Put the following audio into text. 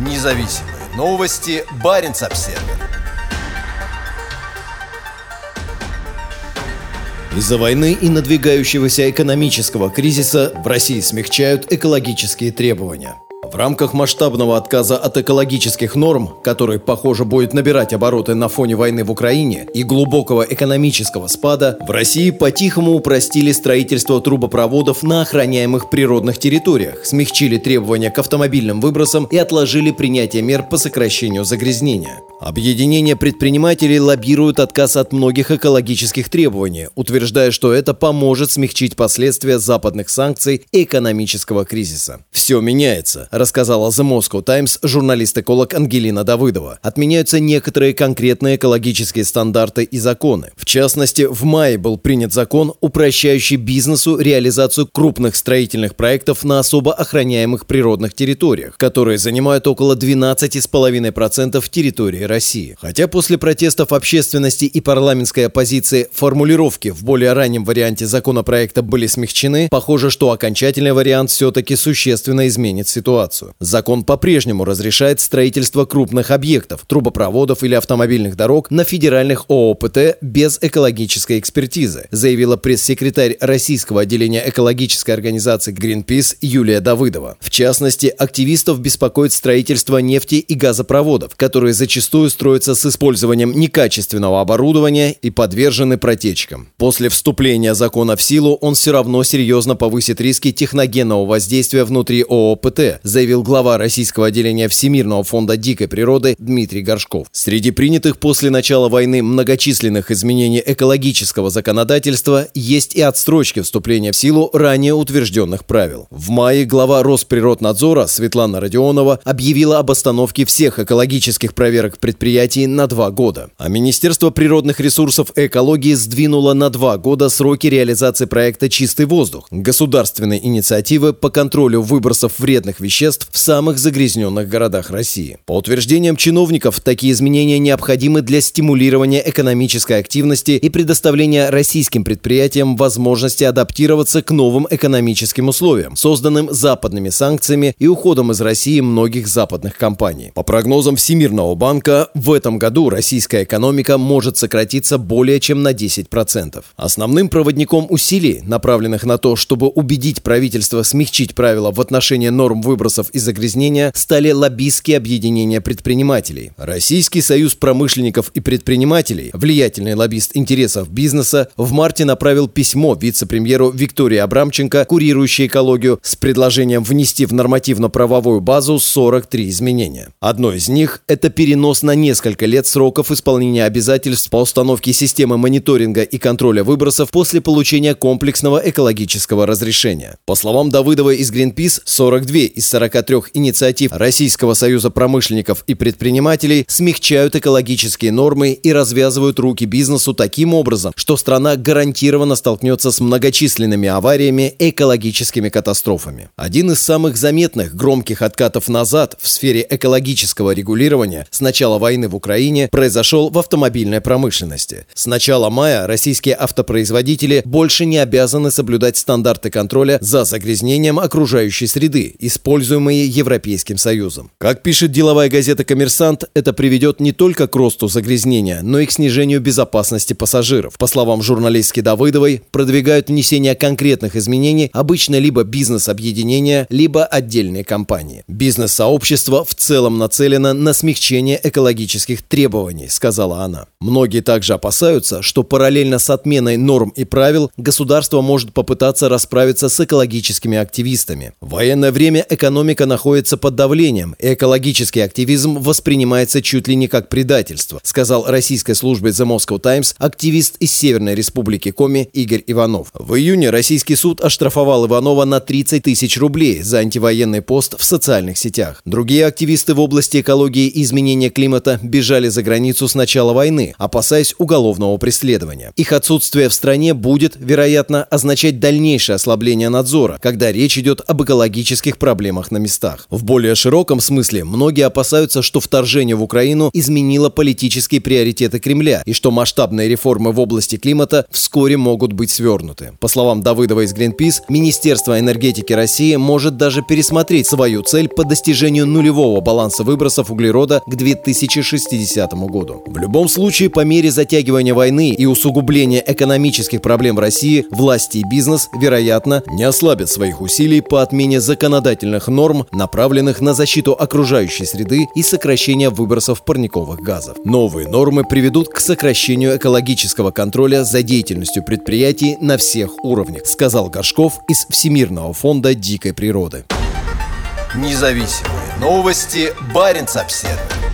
Независимые новости. Барин обсерва Из-за войны и надвигающегося экономического кризиса в России смягчают экологические требования. В рамках масштабного отказа от экологических норм, который, похоже, будет набирать обороты на фоне войны в Украине и глубокого экономического спада, в России по-тихому упростили строительство трубопроводов на охраняемых природных территориях, смягчили требования к автомобильным выбросам и отложили принятие мер по сокращению загрязнения. Объединение предпринимателей лоббирует отказ от многих экологических требований, утверждая, что это поможет смягчить последствия западных санкций и экономического кризиса. Все меняется, рассказала The Moscow Times журналист-эколог Ангелина Давыдова. Отменяются некоторые конкретные экологические стандарты и законы. В частности, в мае был принят закон, упрощающий бизнесу реализацию крупных строительных проектов на особо охраняемых природных территориях, которые занимают около 12,5% территории России. Хотя после протестов общественности и парламентской оппозиции формулировки в более раннем варианте законопроекта были смягчены, похоже, что окончательный вариант все-таки существенно изменит ситуацию. Закон по-прежнему разрешает строительство крупных объектов, трубопроводов или автомобильных дорог на федеральных ООПТ без экологической экспертизы, заявила пресс-секретарь российского отделения экологической организации Greenpeace Юлия Давыдова. В частности, активистов беспокоит строительство нефти и газопроводов, которые зачастую зачастую строятся с использованием некачественного оборудования и подвержены протечкам. После вступления закона в силу он все равно серьезно повысит риски техногенного воздействия внутри ООПТ, заявил глава российского отделения Всемирного фонда дикой природы Дмитрий Горшков. Среди принятых после начала войны многочисленных изменений экологического законодательства есть и отстрочки вступления в силу ранее утвержденных правил. В мае глава Росприроднадзора Светлана Родионова объявила об остановке всех экологических проверок предприятий на два года. А Министерство природных ресурсов и экологии сдвинуло на два года сроки реализации проекта «Чистый воздух» – государственной инициативы по контролю выбросов вредных веществ в самых загрязненных городах России. По утверждениям чиновников, такие изменения необходимы для стимулирования экономической активности и предоставления российским предприятиям возможности адаптироваться к новым экономическим условиям, созданным западными санкциями и уходом из России многих западных компаний. По прогнозам Всемирного банка, В этом году российская экономика может сократиться более чем на 10%. Основным проводником усилий, направленных на то, чтобы убедить правительство смягчить правила в отношении норм выбросов и загрязнения, стали лоббистские объединения предпринимателей. Российский союз промышленников и предпринимателей, влиятельный лоббист интересов бизнеса, в марте направил письмо вице-премьеру Виктории Абрамченко, курирующей экологию, с предложением внести в нормативно-правовую базу 43 изменения. Одно из них – это перенос на несколько лет сроков исполнения обязательств по установке системы мониторинга и контроля выбросов после получения комплексного экологического разрешения. По словам Давыдова из Greenpeace, 42 из 43 инициатив Российского союза промышленников и предпринимателей смягчают экологические нормы и развязывают руки бизнесу таким образом, что страна гарантированно столкнется с многочисленными авариями экологическими катастрофами. Один из самых заметных громких откатов назад в сфере экологического регулирования с начала начала войны в Украине произошел в автомобильной промышленности. С начала мая российские автопроизводители больше не обязаны соблюдать стандарты контроля за загрязнением окружающей среды, используемые Европейским Союзом. Как пишет деловая газета «Коммерсант», это приведет не только к росту загрязнения, но и к снижению безопасности пассажиров. По словам журналистки Давыдовой, продвигают внесение конкретных изменений обычно либо бизнес-объединения, либо отдельные компании. Бизнес-сообщество в целом нацелено на смягчение экологии экологических требований, сказала она. Многие также опасаются, что параллельно с отменой норм и правил государство может попытаться расправиться с экологическими активистами. В военное время экономика находится под давлением, и экологический активизм воспринимается чуть ли не как предательство, сказал российской службе The Moscow Times активист из Северной Республики Коми Игорь Иванов. В июне российский суд оштрафовал Иванова на 30 тысяч рублей за антивоенный пост в социальных сетях. Другие активисты в области экологии и изменения климата климата бежали за границу с начала войны, опасаясь уголовного преследования. Их отсутствие в стране будет, вероятно, означать дальнейшее ослабление надзора, когда речь идет об экологических проблемах на местах. В более широком смысле многие опасаются, что вторжение в Украину изменило политические приоритеты Кремля и что масштабные реформы в области климата вскоре могут быть свернуты. По словам Давыдова из Greenpeace, Министерство энергетики России может даже пересмотреть свою цель по достижению нулевого баланса выбросов углерода к 2060 году. В любом случае, по мере затягивания войны и усугубления экономических проблем России, власти и бизнес, вероятно, не ослабят своих усилий по отмене законодательных норм, направленных на защиту окружающей среды и сокращение выбросов парниковых газов. Новые нормы приведут к сокращению экологического контроля за деятельностью предприятий на всех уровнях, сказал Горшков из Всемирного фонда дикой природы. Независимые новости. Барин обседный.